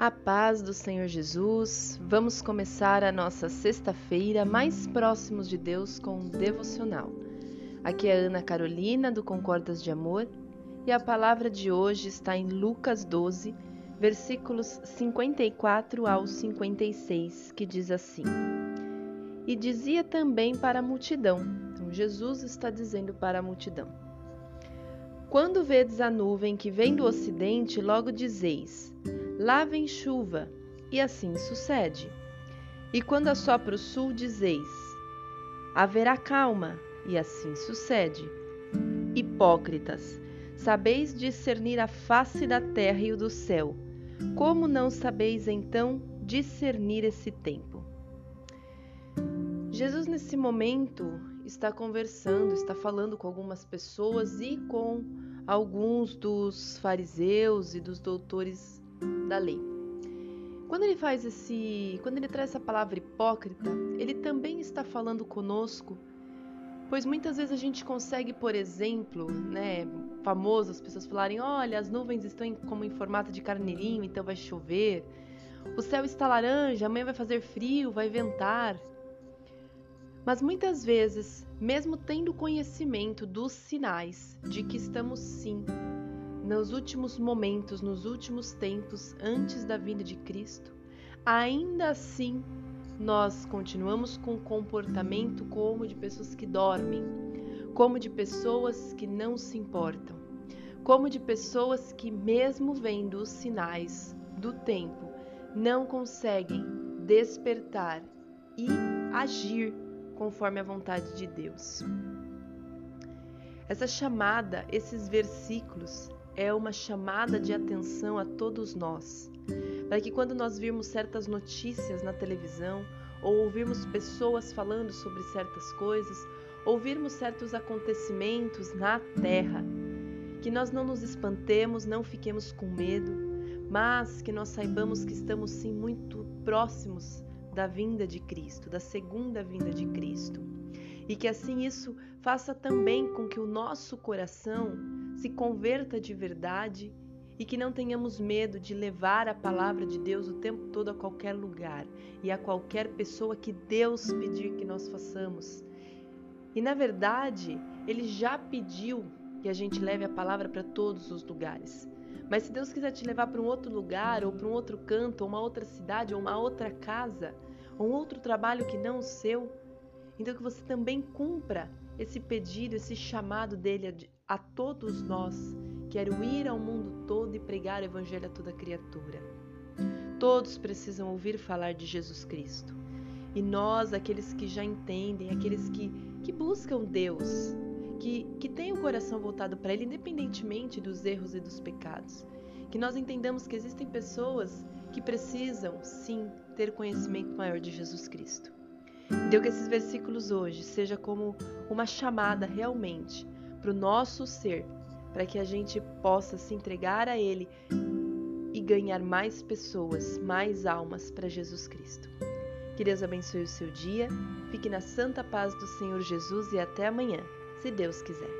A paz do Senhor Jesus. Vamos começar a nossa sexta-feira mais próximos de Deus com um devocional. Aqui é Ana Carolina do Concordas de Amor e a palavra de hoje está em Lucas 12, versículos 54 ao 56, que diz assim: E dizia também para a multidão. Então Jesus está dizendo para a multidão: Quando vedes a nuvem que vem do ocidente, logo dizeis: lá vem chuva, e assim sucede. E quando assopra o sul, dizeis: haverá calma, e assim sucede. Hipócritas, sabeis discernir a face da terra e o do céu. Como não sabeis então discernir esse tempo? Jesus, nesse momento, está conversando, está falando com algumas pessoas e com alguns dos fariseus e dos doutores da lei. Quando ele faz esse, quando ele traz essa palavra hipócrita, ele também está falando conosco, pois muitas vezes a gente consegue, por exemplo, né, famoso as pessoas falarem: "Olha, as nuvens estão em, como em formato de carneirinho, então vai chover. O céu está laranja, amanhã vai fazer frio, vai ventar". Mas muitas vezes, mesmo tendo conhecimento dos sinais de que estamos sim nos últimos momentos, nos últimos tempos, antes da vinda de Cristo, ainda assim nós continuamos com comportamento como de pessoas que dormem, como de pessoas que não se importam, como de pessoas que, mesmo vendo os sinais do tempo, não conseguem despertar e agir conforme a vontade de Deus. Essa chamada, esses versículos, é uma chamada de atenção a todos nós, para que quando nós virmos certas notícias na televisão ou ouvirmos pessoas falando sobre certas coisas, ouvirmos certos acontecimentos na terra, que nós não nos espantemos, não fiquemos com medo, mas que nós saibamos que estamos sim muito próximos da vinda de Cristo, da segunda vinda de Cristo. E que assim isso faça também com que o nosso coração se converta de verdade e que não tenhamos medo de levar a palavra de Deus o tempo todo a qualquer lugar e a qualquer pessoa que Deus pedir que nós façamos. E na verdade, Ele já pediu que a gente leve a palavra para todos os lugares. Mas se Deus quiser te levar para um outro lugar, ou para um outro canto, ou uma outra cidade, ou uma outra casa, ou um outro trabalho que não o seu, então que você também cumpra esse pedido, esse chamado dele a, todos nós. Quero ir ao mundo todo e pregar o evangelho a toda criatura. Todos precisam ouvir falar de Jesus Cristo. E nós, aqueles que já entendem, aqueles que, que buscam Deus, que, que têm o coração voltado para Ele, independentemente dos erros e dos pecados, que nós entendamos que existem pessoas que precisam, sim, ter conhecimento maior de Jesus Cristo. Deu que esses versículos hoje seja como uma chamada realmente para o nosso ser, para que a gente possa se entregar a Ele e ganhar mais pessoas, mais almas para Jesus Cristo. Que Deus abençoe o seu dia, fique na santa paz do Senhor Jesus e até amanhã, se Deus quiser.